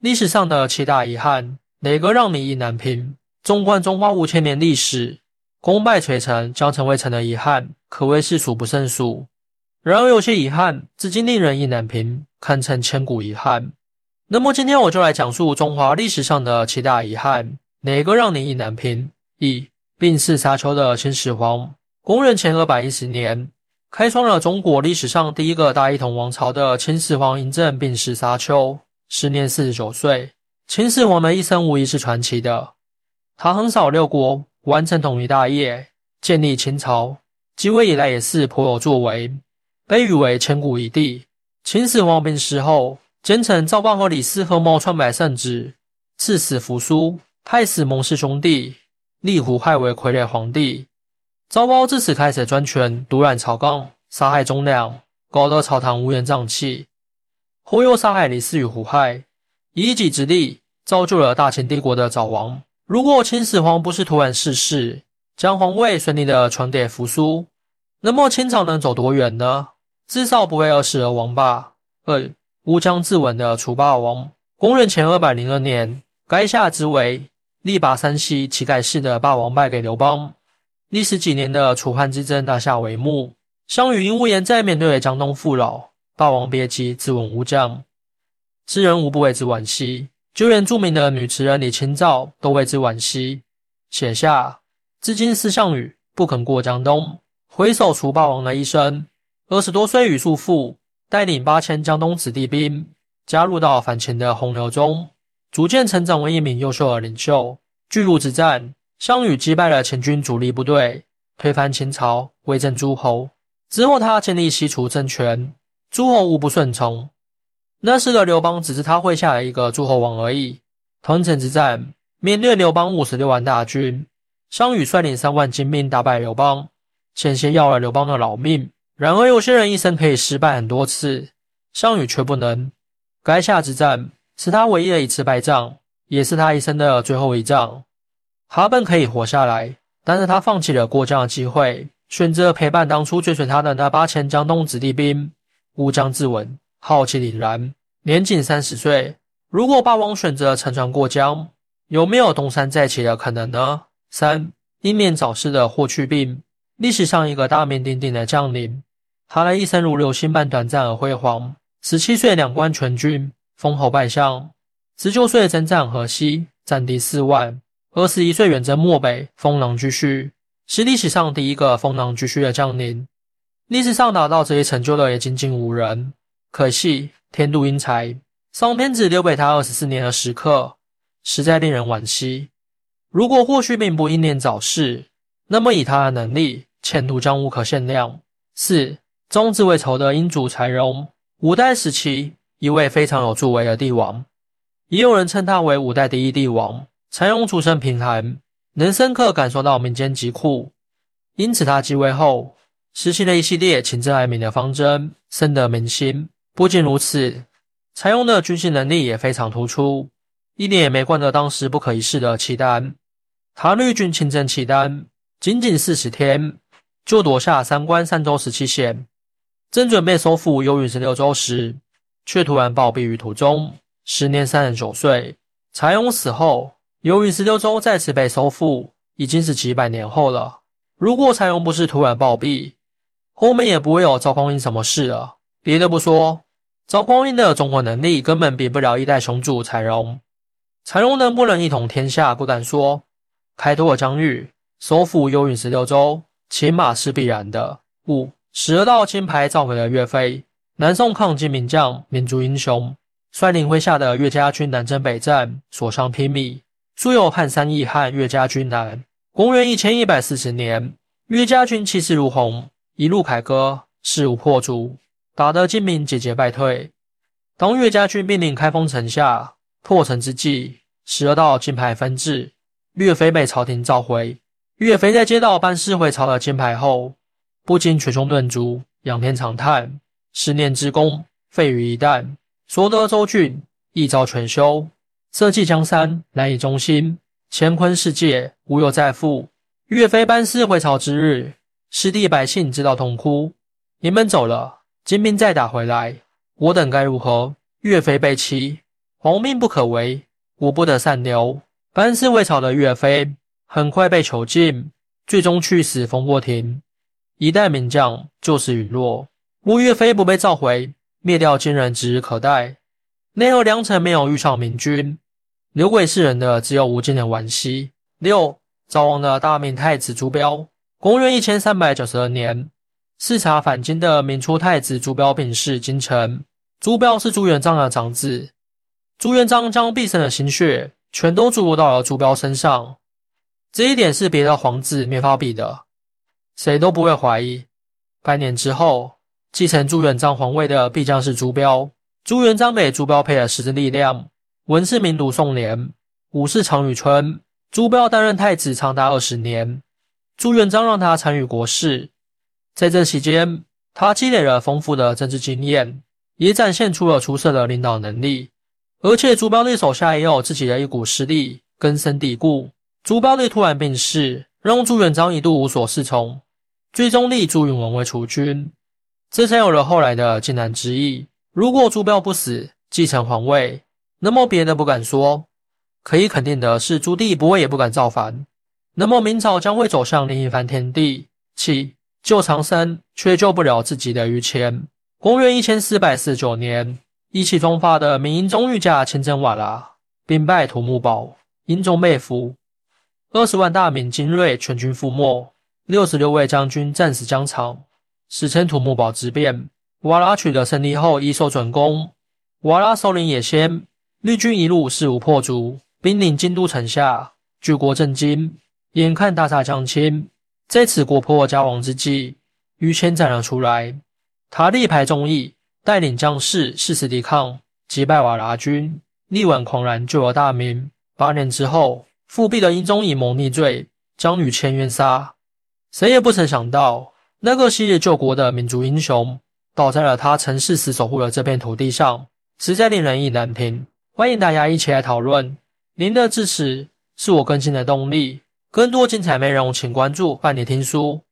历史上的七大遗憾，哪个让你意难平？纵观中华五千年历史，功败垂成、将成未成的遗憾，可谓是数不胜数。然而，有些遗憾至今令人意难平，堪称千古遗憾。那么，今天我就来讲述中华历史上的七大遗憾，哪个让你意难平？一、病逝沙丘的秦始皇。公元前二百一十年，开创了中国历史上第一个大一统王朝的秦始皇嬴政病逝沙丘，时年四十九岁。秦始皇的一生无疑是传奇的，他横扫六国，完成统一大业，建立秦朝，即位以来也是颇有作为，被誉为千古一帝。秦始皇病逝后，奸臣赵邦和李斯合谋篡改圣旨，赐死扶苏，害死蒙氏兄弟，立胡亥为傀儡皇帝。赵包自此开始专权，独揽朝纲，杀害忠良，搞得朝堂乌烟瘴气。忽悠杀害李斯与胡亥，以一己之力造就了大秦帝国的早亡。如果秦始皇不是突然逝世，将皇位顺利的传给扶苏，那么秦朝能走多远呢？至少不会饿死而亡吧。二乌江自刎的楚霸王，公元前二百零二年，垓下之围，力拔山西齐改氏的霸王败给刘邦。历时几年的楚汉之争大下帷幕，项羽因无颜在面对江东父老，霸王别姬自刎乌江，世人无不为之惋惜。就连著名的女词人李清照都为之惋惜，写下“至今思项羽，不肯过江东。回首楚霸王的一生，二十多岁与叔父带领八千江东子弟兵，加入到反秦的洪流中，逐渐成长为一名优秀的领袖。巨鹿之战。项羽击败了秦军主力部队，推翻秦朝，威震诸侯。之后，他建立西楚政权，诸侯无不顺从。那时的刘邦只是他麾下的一个诸侯王而已。团城之战，面对刘邦五十六万大军，项羽率领三万精兵打败刘邦，险些要了刘邦的老命。然而，有些人一生可以失败很多次，项羽却不能。垓下之战是他唯一的一次败仗，也是他一生的最后一仗。他本可以活下来，但是他放弃了过江的机会，选择陪伴当初追随他的那八千江东子弟兵，乌江自刎，浩气凛然，年仅三十岁。如果霸王选择乘船过江，有没有东山再起的可能呢？三英年早逝的霍去病，历史上一个大名鼎鼎的将领，他的一生如流星般短暂而辉煌。十七岁两关全军，封侯拜相；十九岁征战河西，战敌四万。二十一岁远征漠北，封狼居胥，是历史上第一个封狼居胥的将领。历史上达到这一成就的也仅仅五人。可惜天妒英才，上天子留给他二十四年的时刻，实在令人惋惜。如果霍去病不英年早逝，那么以他的能力，前途将无可限量。四宗子为仇的英主柴荣，五代时期一位非常有作为的帝王，也有人称他为五代第一帝王。柴荣出身贫寒，能深刻感受到民间疾苦，因此他继位后实行了一系列勤政爱民的方针，深得民心。不仅如此，柴荣的军事能力也非常突出，一点也没惯着当时不可一世的契丹。他率军亲征契丹，仅仅四十天就夺下三关三州十七县，正准备收复幽云十六州时，却突然暴毙于途中，时年三十九岁。柴荣死后。由于十六州再次被收复，已经是几百年后了。如果柴荣不是突然暴毙，后面也不会有赵匡胤什么事了。别的不说，赵匡胤的综合能力根本比不了一代雄主柴荣。柴荣能不能一统天下，不敢说。开拓疆域，收复幽云十六州，起码是必然的。五十二道金牌召回了岳飞，南宋抗金名将、民族英雄，率领麾下的岳家军南征北战，所向披靡。素有“汉三义汉，岳家军南”。公元一千一百四十年，岳家军气势如虹，一路凯歌，势如破竹，打得金兵节节败退。当岳家军兵临开封城下破城之际，十二道金牌分至，岳飞被朝廷召回。岳飞在接到班师回朝的金牌后，不禁捶胸顿足，仰天长叹：“十年之功，废于一旦。所得州郡，一朝全休。”社稷江山难以中心，乾坤世界无有再复。岳飞班师回朝之日，失地百姓知道痛哭。你们走了，金兵再打回来，我等该如何？岳飞被欺，皇命不可违，我不得善留。班师未朝的岳飞很快被囚禁，最终去死风波亭。一代名将就此陨落。吴岳飞不被召回，灭掉金人指日可待。内后良辰没有遇上明君，留给世人的只有无尽的惋惜。六早亡的大明太子朱标，公元一千三百九十二年，视察返京的明初太子朱标病逝京城。朱标是朱元璋的长子，朱元璋将毕生的心血全都注入到了朱标身上，这一点是别的皇子没法比的，谁都不会怀疑。百年之后，继承朱元璋皇位的必将是朱标。朱元璋给朱标配了十支力量，文是明读宋濂，武是常遇春。朱标担任太子长达二十年，朱元璋让他参与国事，在这期间，他积累了丰富的政治经验。也展现出了出色的领导能力，而且朱标立手下也有自己的一股势力根深蒂固。朱标立突然病逝，让朱元璋一度无所适从，最终立朱允炆为储君，这才有了后来的靖难之役。如果朱标不死，继承皇位，那么别的不敢说，可以肯定的是，朱棣不会也不敢造反，那么明朝将会走向另一番天地。七救长生，却救不了自己的于谦。公元一千四百四十九年，意气风发的明英宗御驾亲征瓦剌，兵败土木堡，英宗被俘，二十万大明精锐全军覆没，六十六位将军战死疆场，史称土木堡之变。瓦剌取得胜利后，一受准功。瓦剌首领也先绿军一路势如破竹，兵临京都城下，举国震惊。眼看大厦将倾，在此国破家亡之际，于谦站了出来。他力排众议，带领将士誓死抵抗，击败瓦剌军，力挽狂澜，救了大明。八年之后，复辟的英宗以谋逆罪将于谦冤杀。谁也不曾想到，那个昔日救国的民族英雄，倒在了他曾誓死守护的这片土地上，实在令人意难平。欢迎大家一起来讨论，您的支持是我更新的动力。更多精彩内容，请关注伴你听书。